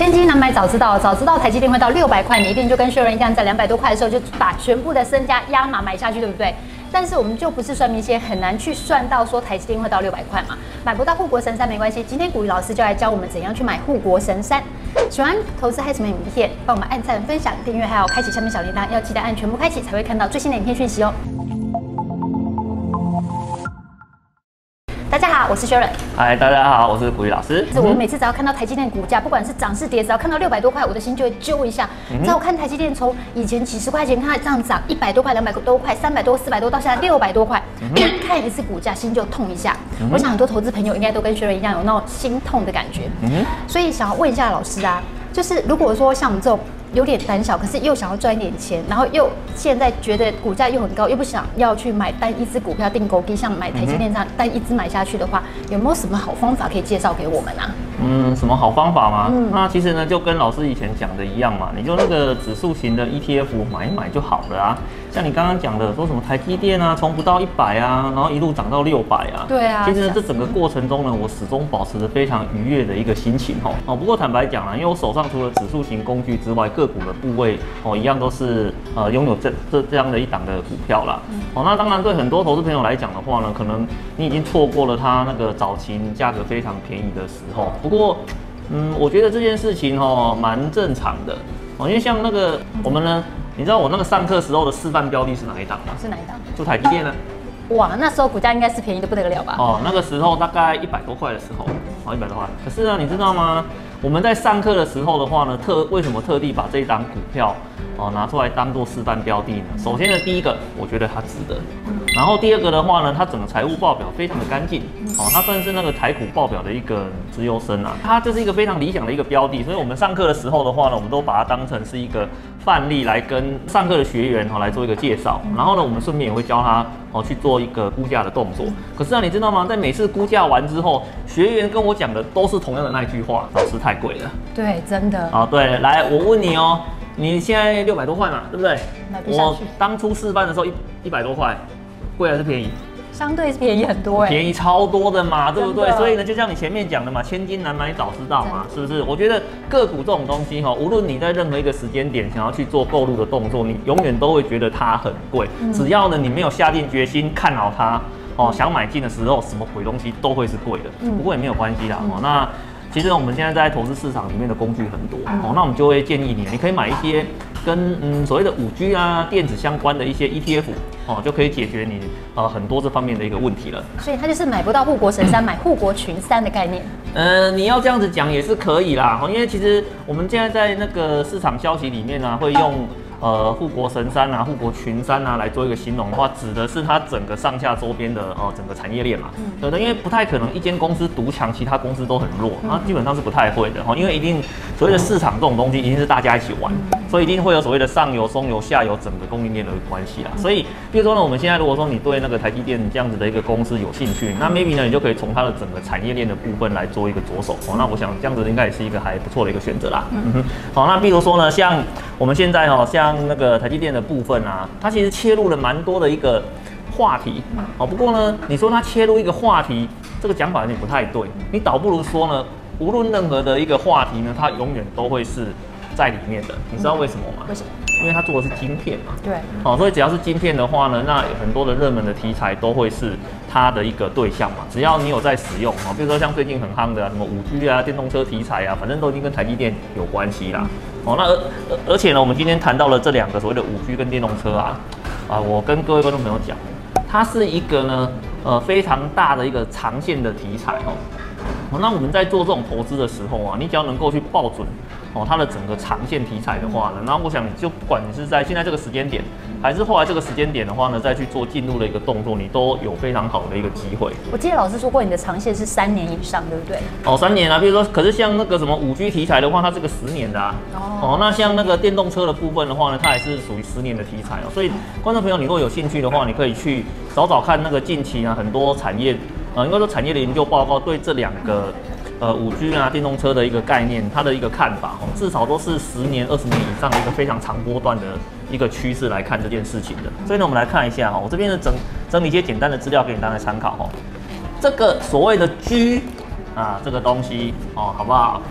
千金难买早知道，早知道台积电会到六百块，你一定就跟薛仁一样，在两百多块的时候就把全部的身家压码买下去，对不对？但是我们就不是算命仙，很难去算到说台积电会到六百块嘛。买不到护国神山没关系，今天股鱼老师就来教我们怎样去买护国神山。喜欢投资嗨什么影片，帮我们按赞、分享、订阅，还有开启下面小铃铛，要记得按全部开启才会看到最新的影片讯息哦。大家好，我是 Sharon。嗨，大家好，我是古玉老师。是我每次只要看到台积电股价，不管是涨是跌，只要看到六百多块，我的心就会揪一下。你知道我看台积电从以前几十块钱，看它这样涨一百多块、两百多块、三百多、四百多，到现在六百多块，看一次股价心就痛一下。我想很多投资朋友应该都跟 Sharon 一样有那种心痛的感觉。所以想要问一下老师啊，就是如果说像我们这种。有点胆小，可是又想要赚一点钱，然后又现在觉得股价又很高，又不想要去买单一只股票定高低，像买台积电这样单一只买下去的话，有没有什么好方法可以介绍给我们啊？嗯，什么好方法吗？嗯，那其实呢，就跟老师以前讲的一样嘛，你就那个指数型的 ETF 买一买就好了啊。像你刚刚讲的，说什么台积电啊，从不到一百啊，然后一路涨到六百啊。对啊。其实呢，这整个过程中呢，我始终保持着非常愉悦的一个心情哦。哦，不过坦白讲啊，因为我手上除了指数型工具之外，个股的部位哦，一样都是呃拥有这这这样的一档的股票啦。哦，那当然对很多投资朋友来讲的话呢，可能你已经错过了它那个早期价格非常便宜的时候。不过，嗯，我觉得这件事情哦，蛮正常的哦，因为像那个我们呢。你知道我那个上课时候的示范标的是哪一档吗？是哪一档？就台积电呢。哇，那时候股价应该是便宜的不得了吧？哦，那个时候大概一百多块的时候，哦，一百多块。可是呢，你知道吗？我们在上课的时候的话呢，特为什么特地把这一档股票哦拿出来当做示范标的呢？首先呢，第一个，我觉得它值得。然后第二个的话呢，它整个财务报表非常的干净，哦，它算是那个台股报表的一个资优生啊，它就是一个非常理想的一个标的，所以我们上课的时候的话呢，我们都把它当成是一个范例来跟上课的学员哈来做一个介绍，然后呢，我们顺便也会教他哦去做一个估价的动作。可是啊，你知道吗？在每次估价完之后，学员跟我讲的都是同样的那句话：老师太贵了。对，真的。啊，对，来，我问你哦，你现在六百多块嘛，对不对？我当初示范的时候一一百多块。贵还是便宜？相对便宜很多哎，便宜超多的嘛，对不对？所以呢，就像你前面讲的嘛，千金难买早知道嘛，是不是？我觉得个股这种东西哈，无论你在任何一个时间点想要去做购入的动作，你永远都会觉得它很贵。只要呢你没有下定决心看好它哦，想买进的时候，什么鬼东西都会是贵的。不过也没有关系啦。哦，那其实我们现在在投资市场里面的工具很多哦，那我们就会建议你，你可以买一些。跟嗯所谓的五 G 啊电子相关的一些 ETF 哦，就可以解决你呃很多这方面的一个问题了。所以它就是买不到护国神山，买护国群山的概念。呃，你要这样子讲也是可以啦，因为其实我们现在在那个市场消息里面呢、啊，会用。呃，护国神山啊，护国群山啊，来做一个形容的话，指的是它整个上下周边的呃整个产业链嘛。嗯。对的，因为不太可能一间公司独强，其他公司都很弱，它基本上是不太会的哈。因为一定所谓的市场这种东西，一定是大家一起玩，所以一定会有所谓的上游、中游、下游整个供应链的关系啦。所以，比如说呢，我们现在如果说你对那个台积电这样子的一个公司有兴趣，那 maybe 呢，你就可以从它的整个产业链的部分来做一个着手哦。那我想这样子应该也是一个还不错的一个选择啦。嗯哼。好，那比如说呢，像我们现在哈，像那个台积电。的部分啊，它其实切入了蛮多的一个话题，哦，不过呢，你说它切入一个话题，这个讲法有点不太对，你倒不如说呢，无论任何的一个话题呢，它永远都会是在里面的，你知道为什么吗？为什么？因为它做的是晶片嘛。对。哦，所以只要是晶片的话呢，那很多的热门的题材都会是它的一个对象嘛。只要你有在使用啊，比如说像最近很夯的什么五 G 啊、电动车题材啊，反正都已经跟台积电有关系啦。哦，那而而且呢，我们今天谈到了这两个所谓的五 G 跟电动车啊，啊，我跟各位观众朋友讲，它是一个呢，呃，非常大的一个长线的题材哦。那我们在做这种投资的时候啊，你只要能够去抱准哦，它的整个长线题材的话呢，那我想就不管你是在现在这个时间点，还是后来这个时间点的话呢，再去做进入的一个动作，你都有非常好的一个机会。我记得老师说过，你的长线是三年以上，对不对？哦，三年啊，比如说，可是像那个什么五 G 题材的话，它是个十年的啊。哦。哦，那像那个电动车的部分的话呢，它也是属于十年的题材哦。所以，观众朋友，你如果有兴趣的话，你可以去找找看那个近期啊很多产业。呃，应该说产业的研究报告对这两个，呃，五 G 啊，电动车的一个概念，它的一个看法哦，至少都是十年、二十年以上的一个非常长波段的一个趋势来看这件事情的。所以呢，我们来看一下哈，我这边的整整理一些简单的资料给你大家参考哦。这个所谓的 G 啊，这个东西哦，好不好？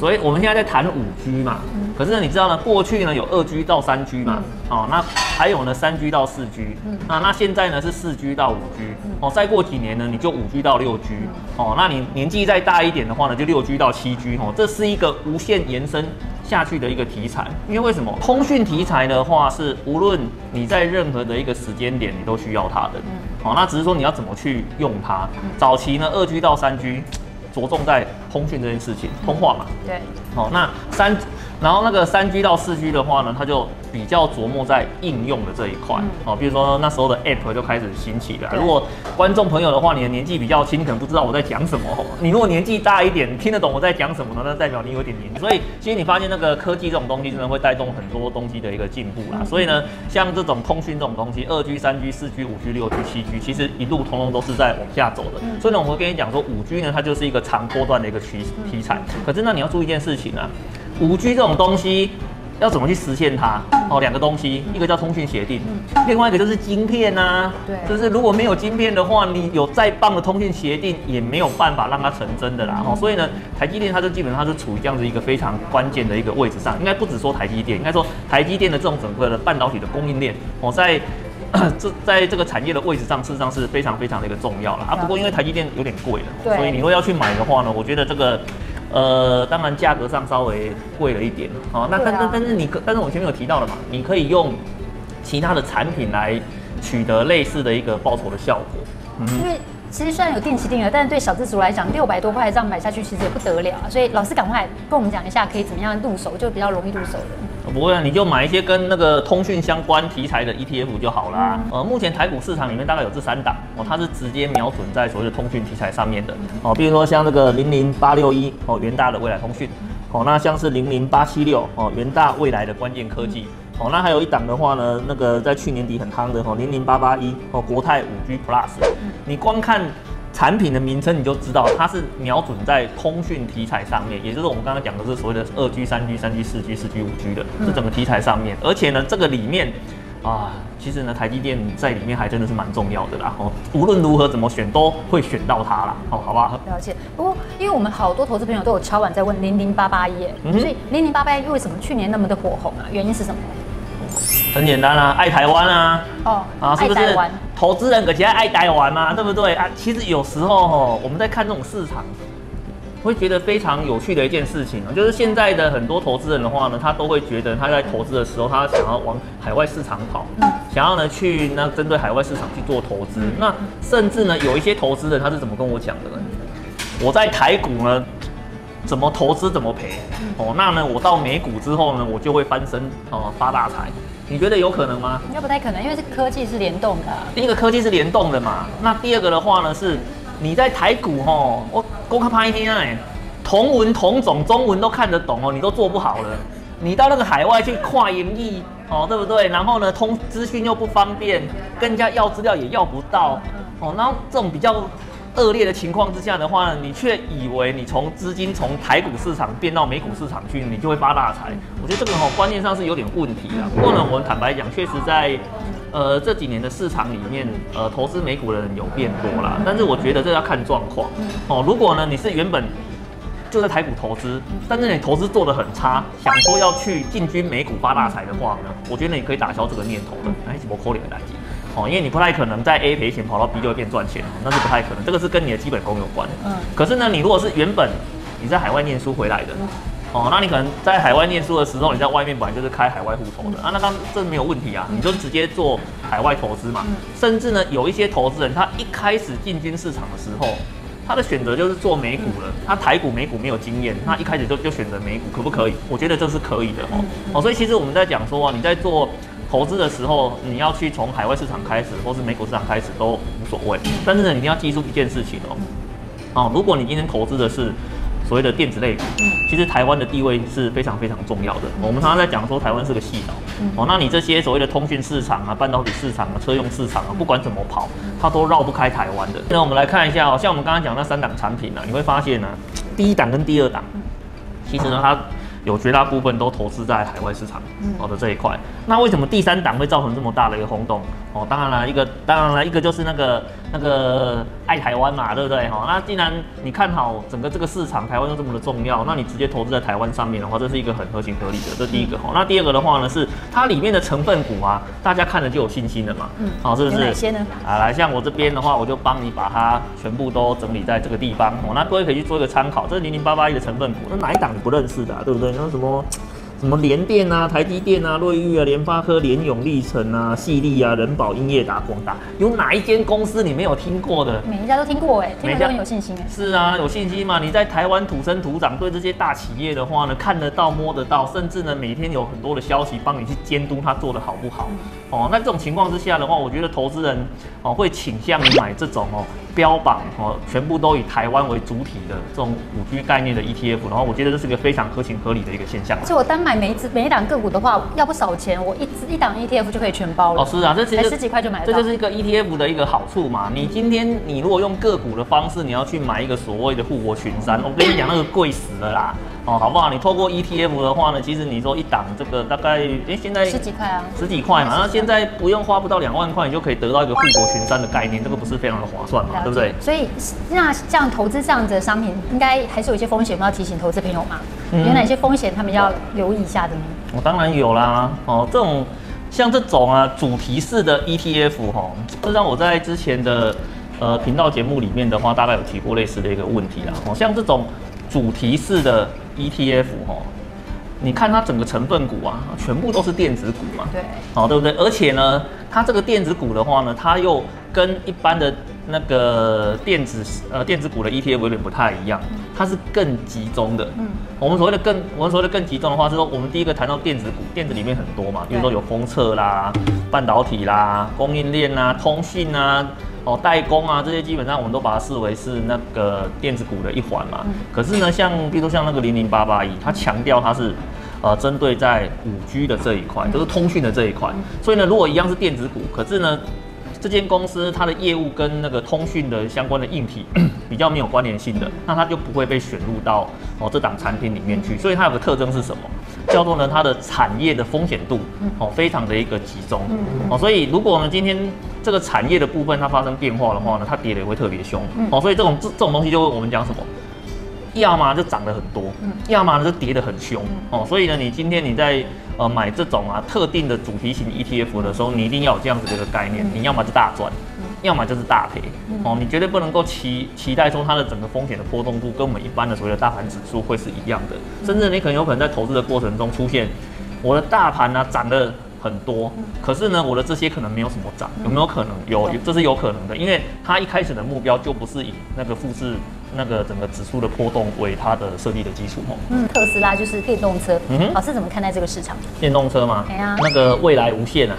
所以我们现在在谈五 G 嘛，可是呢，你知道呢，过去呢有二 G 到三 G 嘛，哦，那还有呢三 G 到四 G，那那现在呢是四 G 到五 G，哦，再过几年呢你就五 G 到六 G，哦，那你年纪再大一点的话呢，就六 G 到七 G，哦，这是一个无限延伸下去的一个题材。因为为什么？通讯题材的话是无论你在任何的一个时间点你都需要它的，哦，那只是说你要怎么去用它。早期呢二 G 到三 G。着重在通讯这件事情，通话嘛。对。好，那三，然后那个三 G 到四 G 的话呢，它就比较琢磨在应用的这一块。哦，比如说那时候的 App 就开始兴起了。如果观众朋友的话，你的年纪比较轻，可能不知道我在讲什么。你如果年纪大一点，听得懂我在讲什么呢？那代表你有点年纪。所以，其实你发现那个科技这种东西，真的会带动很多东西的一个进步啦。所以呢，像这种通讯这种东西，二 G、三 G、四 G、五 G、六 G、七 G，其实一路通通都是在往下走的。所以呢，我会跟你讲说，五 G 呢，它就是一个长波段的一个趋题材。可是呢，你要注意一件事情啊。五 G 这种东西要怎么去实现它？哦，两个东西，一个叫通讯协定，另外一个就是晶片呐。对，就是如果没有晶片的话，你有再棒的通讯协定也没有办法让它成真的啦。哦，所以呢，台积电它就基本上是处于这样子一个非常关键的一个位置上。应该不止说台积电，应该说台积电的这种整个的半导体的供应链，哦，在 这在这个产业的位置上，事实上是非常非常的一个重要了啊。不过因为台积电有点贵了，所以你如果要去买的话呢，我觉得这个。呃，当然价格上稍微贵了一点，哦，那但但但是你可，但是我前面有提到了嘛，你可以用其他的产品来取得类似的一个报酬的效果，嗯，因为其实虽然有定期定额，但是对小资族来讲，六百多块这样买下去其实也不得了啊，所以老师赶快跟我们讲一下，可以怎么样入手，就比较容易入手的。不会啊，你就买一些跟那个通讯相关题材的 ETF 就好啦。呃，目前台股市场里面大概有这三档哦，它是直接瞄准在所谓的通讯题材上面的。哦，比如说像这个零零八六一哦，元大的未来通讯。哦，那像是零零八七六哦，元大未来的关键科技。哦，那还有一档的话呢，那个在去年底很夯的哦，零零八八一哦，国泰五 G Plus，你光看。产品的名称你就知道，它是瞄准在通讯题材上面，也就是我们刚刚讲的是所谓的二 G、三 G、三 G、四 G、四 G、五 G 的这整个题材上面。而且呢，这个里面啊，其实呢，台积电在里面还真的是蛮重要的啦。哦，无论如何怎么选，都会选到它啦。哦，好不好？了解。不过，因为我们好多投资朋友都有敲碗在问零零八八一，所以零零八八一为什么去年那么的火红啊？原因是什么？很简单啊，爱台湾啊，哦，啊，是不是？投资人可其实爱呆玩嘛，对不对啊？其实有时候吼，我们在看这种市场，会觉得非常有趣的一件事情啊，就是现在的很多投资人的话呢，他都会觉得他在投资的时候，他想要往海外市场跑，想要呢去那针对海外市场去做投资。那甚至呢，有一些投资人他是怎么跟我讲的呢？我在台股呢，怎么投资怎么赔哦，那呢，我到美股之后呢，我就会翻身哦，发大财。你觉得有可能吗？应该不太可能，因为是科技是联动的、啊。第一个科技是联动的嘛，那第二个的话呢，是你在台股吼，我公开拍一天哎，同文同种，中文都看得懂哦，你都做不好了。你到那个海外去跨营役哦，对不对？然后呢，通资讯又不方便，跟人家要资料也要不到哦，然后这种比较。恶劣的情况之下的话呢，你却以为你从资金从台股市场变到美股市场去，你就会发大财。我觉得这个哈观念上是有点问题的。不过呢，我们坦白讲，确实在呃这几年的市场里面，呃投资美股的人有变多啦。但是我觉得这要看状况哦。如果呢你是原本就在台股投资，但是你投资做得很差，想说要去进军美股发大财的话呢，我觉得你可以打消这个念头的。哎，什么扣脸的代志？哦，因为你不太可能在 A 赔钱跑到 B 就会变赚钱，那是不太可能。这个是跟你的基本功有关。嗯。可是呢，你如果是原本你在海外念书回来的，哦，那你可能在海外念书的时候，你在外面本来就是开海外户头的啊，那当然这没有问题啊，你就直接做海外投资嘛。甚至呢，有一些投资人他一开始进军市场的时候，他的选择就是做美股了，他台股美股没有经验，他一开始就就选择美股，可不可以？我觉得这是可以的哦。哦，所以其实我们在讲说啊，你在做。投资的时候，你要去从海外市场开始，或是美股市场开始都无所谓。但是呢，你一定要记住一件事情哦，哦，如果你今天投资的是所谓的电子类股，其实台湾的地位是非常非常重要的。我们常常在讲说台湾是个细岛，哦，那你这些所谓的通讯市场啊、半导体市场啊、车用市场啊，不管怎么跑，它都绕不开台湾的。那我们来看一下哦，像我们刚刚讲那三档产品呢，你会发现呢，第一档跟第二档，其实呢它。有绝大部分都投资在海外市场，好的这一块。那为什么第三档会造成这么大的一个轰动？哦，当然了，一个当然了，一个就是那个那个爱台湾嘛，对不对？哈，那既然你看好整个这个市场，台湾又这么的重要，那你直接投资在台湾上面的话，这是一个很合情合理的。这第一个哈。那第二个的话呢，是它里面的成分股啊，大家看了就有信心了嘛。嗯，好，是不是？哪些呢？啊，来，像我这边的话，我就帮你把它全部都整理在这个地方。哦，那各位可以去做一个参考。这是零零八八一的成分股，那哪一档你不认识的，啊，对不对？那什么？什么联电啊、台积电啊、瑞昱啊、联发科、联永、力成啊、细力啊、人保、英业达、广达，有哪一间公司你没有听过的？每一家都听过哎，每一家都很有信心哎。是啊，有信心嘛？你在台湾土生土长，对这些大企业的话呢，看得到、摸得到，甚至呢，每天有很多的消息帮你去监督它做的好不好。嗯、哦，那这种情况之下的话，我觉得投资人哦会倾向于买这种哦。标榜哦，全部都以台湾为主体的这种五 G 概念的 ETF，然后我觉得这是个非常合情合理的一个现象。就我单买每一只每一档个股的话，要不少钱，我一只一档 ETF 就可以全包了。哦，是啊，这其实十几块就买得到。这就是一个 ETF 的一个好处嘛。你今天你如果用个股的方式，你要去买一个所谓的护国群山，我跟你讲那个贵死了啦。哦，好不好？你透过 ETF 的话呢，其实你说一档这个大概，哎，现在十几块啊，十几块嘛。那现在不用花不到两万块，你就可以得到一个护国群山的概念，这个不是非常的划算嘛，对不对？所以那这样投资这样子的商品，应该还是有一些风险，我们要提醒投资朋友嘛。嗯、有哪些风险他们要留意一下的呢？我、哦、当然有啦。哦，这种像这种啊主题式的 ETF 哈、哦，这让我在之前的呃频道节目里面的话，大概有提过类似的一个问题啦。哦，像这种主题式的。ETF 哈，你看它整个成分股啊，全部都是电子股嘛，对，哦，对不对？而且呢，它这个电子股的话呢，它又跟一般的那个电子呃电子股的 ETF 有点不太一样，它是更集中的。嗯，我们所谓的更我们所谓的更集中的话，是说我们第一个谈到电子股，电子里面很多嘛，比如说有封测啦、半导体啦、供应链啊、通讯啊。哦，代工啊，这些基本上我们都把它视为是那个电子股的一环嘛。嗯、可是呢，像比如说像那个零零八八一，它强调它是呃针对在五 G 的这一块，就是通讯的这一块。嗯、所以呢，如果一样是电子股，可是呢，这间公司它的业务跟那个通讯的相关的硬体 比较没有关联性的，那它就不会被选入到哦这档产品里面去。所以它有个特征是什么？叫做呢，它的产业的风险度哦非常的一个集中哦。所以如果呢今天这个产业的部分它发生变化的话呢，它跌的也会特别凶哦。所以这种这这种东西就我们讲什么？要么就涨得很多，要么呢就跌得很凶哦。所以呢，你今天你在呃买这种啊特定的主题型 ETF 的时候，你一定要有这样子的一个概念，你要么就大赚，要么就是大赔哦。你绝对不能够期期待说它的整个风险的波动度跟我们一般的所谓的大盘指数会是一样的，甚至你可能有可能在投资的过程中出现我的大盘呢涨得很多，可是呢我的这些可能没有什么涨，有没有可能？有，这是有可能的，因为它一开始的目标就不是以那个复制。那个整个指数的波动为它的设立的基础哦。嗯，特斯拉就是电动车。嗯哼，老师怎么看待这个市场？电动车吗？哎呀，那个未来无限啊。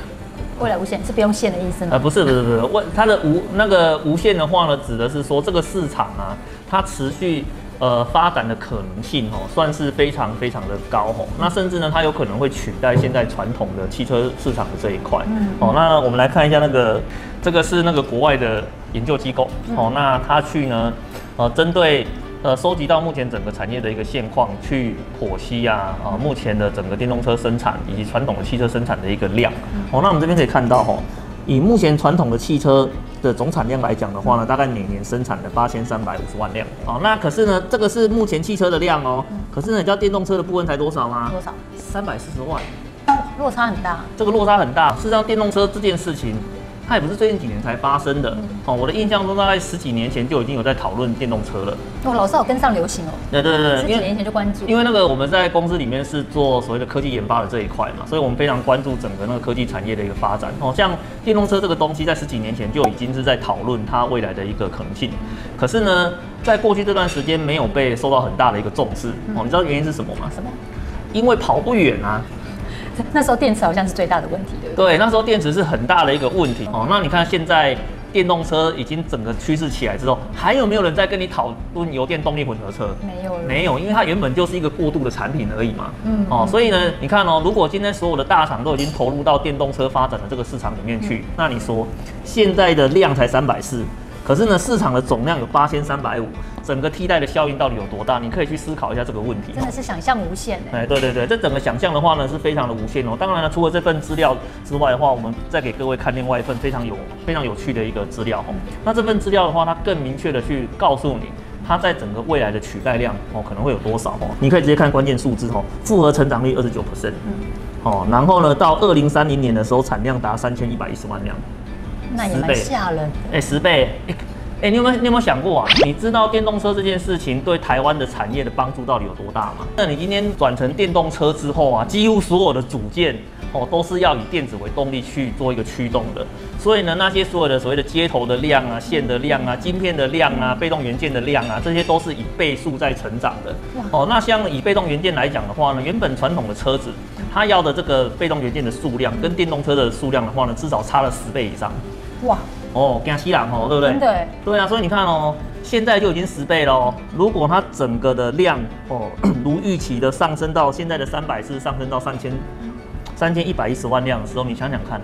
未来无限是不用线的意思吗？呃，不是，不是，不是。未它的无那个无限的话呢，指的是说这个市场啊，它持续呃发展的可能性哦，算是非常非常的高哦。那甚至呢，它有可能会取代现在传统的汽车市场的这一块。嗯。哦，那我们来看一下那个，这个是那个国外的研究机构哦，那他去呢？呃，针对呃收集到目前整个产业的一个现况，去剖析啊，啊、呃，目前的整个电动车生产以及传统的汽车生产的一个量。哦，那我们这边可以看到，哦，以目前传统的汽车的总产量来讲的话呢，大概每年生产的八千三百五十万辆。哦，那可是呢，这个是目前汽车的量哦。可是呢，你知道电动车的部分才多少吗？多少？三百四十万。落差很大。这个落差很大。事实上，电动车这件事情。它也不是最近几年才发生的哦，我的印象中大概十几年前就已经有在讨论电动车了。哦，老师有跟上流行哦。对对对，十几年前就关注。因为那个我们在公司里面是做所谓的科技研发的这一块嘛，所以我们非常关注整个那个科技产业的一个发展。哦，像电动车这个东西，在十几年前就已经是在讨论它未来的一个可能性。可是呢，在过去这段时间没有被受到很大的一个重视。哦，你知道原因是什么吗？什么？因为跑不远啊。那时候电池好像是最大的问题，对不对？对，那时候电池是很大的一个问题哦。那你看现在电动车已经整个趋势起来之后，还有没有人在跟你讨论油电动力混合车？没有，没有，因为它原本就是一个过渡的产品而已嘛。嗯，哦，所以呢，你看哦，如果今天所有的大厂都已经投入到电动车发展的这个市场里面去，嗯、那你说现在的量才三百四，可是呢，市场的总量有八千三百五，整个替代的效应到底有多大？你可以去思考一下这个问题。真的是想象无限哎。哎，对对对，这整个想象的话呢，是非常的无限哦。当然了，除了这份资料之外的话，我们再给各位看另外一份非常有非常有趣的一个资料哦。那这份资料的话，它更明确的去告诉你，它在整个未来的取代量哦，可能会有多少哦。你可以直接看关键数字哦，复合成长率二十九 percent，哦，然后呢，到二零三零年的时候，产量达三千一百一十万辆。那也蛮吓人，哎、欸，十倍，哎、欸，你有没有你有没有想过啊？你知道电动车这件事情对台湾的产业的帮助到底有多大吗？那你今天转成电动车之后啊，几乎所有的组件哦都是要以电子为动力去做一个驱动的，所以呢，那些所有的所谓的接头的量啊、线的量啊、晶片的量啊、被动元件的量啊，这些都是以倍数在成长的。哦，那像以被动元件来讲的话呢，原本传统的车子它要的这个被动元件的数量跟电动车的数量的话呢，至少差了十倍以上。哇哦，惊死人哦，对不对？对对啊，所以你看哦，现在就已经十倍了哦。如果它整个的量哦，如预期的上升到现在的三百四，上升到三千三千一百一十万辆的时候，你想想看，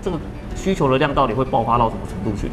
这个需求的量到底会爆发到什么程度去？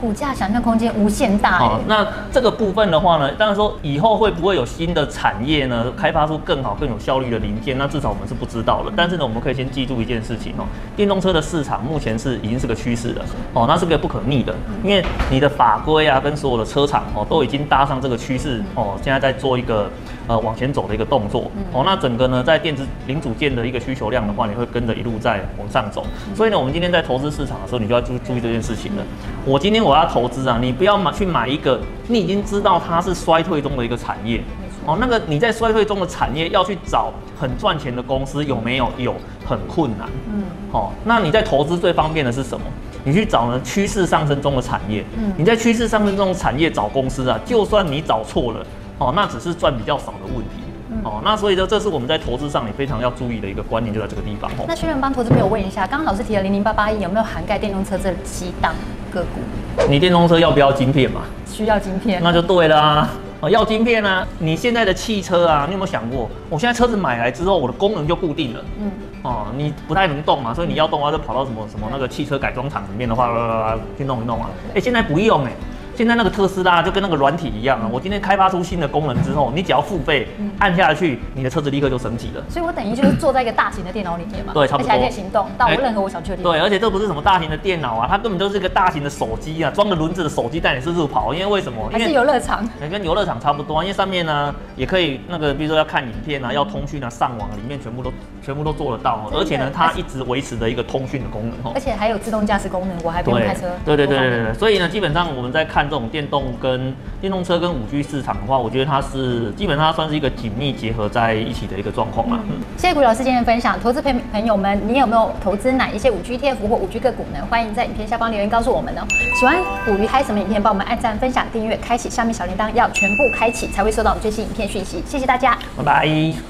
股价想象空间无限大。好，那这个部分的话呢，当然说以后会不会有新的产业呢，开发出更好、更有效率的零件？那至少我们是不知道的。但是呢，我们可以先记住一件事情哦，电动车的市场目前是已经是个趋势了哦，那是个不可逆的，因为你的法规啊跟所有的车厂哦都已经搭上这个趋势哦，现在在做一个呃往前走的一个动作哦。那整个呢，在电子零组件的一个需求量的话，你会跟着一路在往上走。所以呢，我们今天在投资市场的时候，你就要注注意这件事情了。我今天。我要投资啊！你不要买去买一个你已经知道它是衰退中的一个产业哦。那个你在衰退中的产业要去找很赚钱的公司有没有？有，很困难。嗯。哦，那你在投资最方便的是什么？你去找呢趋势上升中的产业。嗯。你在趋势上升中的产业找公司啊，就算你找错了哦，那只是赚比较少的问题。哦，那所以说这是我们在投资上也非常要注意的一个观念，就在这个地方。哦。那顺便帮投资朋友问一下，刚刚老师提了零零八八一，有没有涵盖电动车这七档个股？你电动车要不要晶片嘛？需要晶片，那就对了啊。哦，要晶片啊。你现在的汽车啊，你有没有想过，我现在车子买来之后，我的功能就固定了。嗯。哦，你不太能动嘛，所以你要动的话，就跑到什么什么那个汽车改装厂里面的话，去弄一弄啊。哎，现在不用哎。现在那个特斯拉就跟那个软体一样啊！我今天开发出新的功能之后，你只要付费按下去，你的车子立刻就升级了。所以我等于就是坐在一个大型的电脑里面嘛，对，差不多。而且还可以行动，到任何我想去的地方。对，而且这不是什么大型的电脑啊，它根本就是一个大型的手机啊，装个轮子的手机带你四处跑。因为为什么？还是游乐场？跟游乐场差不多啊，因为上面呢也可以那个，比如说要看影片啊，要通讯啊，上网里面全部都全部都做得到。而且呢，它一直维持着一个通讯的功能。而且还有自动驾驶功能，我还不用开车。对对对对对。所以呢，基本上我们在看这种电动跟跟电动车跟五 G 市场的话，我觉得它是基本上它算是一个紧密结合在一起的一个状况了。嗯，谢谢古老师今天的分享，投资朋朋友们，你有没有投资哪一些五 G ETF 或五 G 个股呢？欢迎在影片下方留言告诉我们哦。喜欢捕鱼嗨什么影片，帮我们按赞、分享、订阅、开启下面小铃铛，要全部开启才会收到我们最新影片讯息。谢谢大家，拜拜。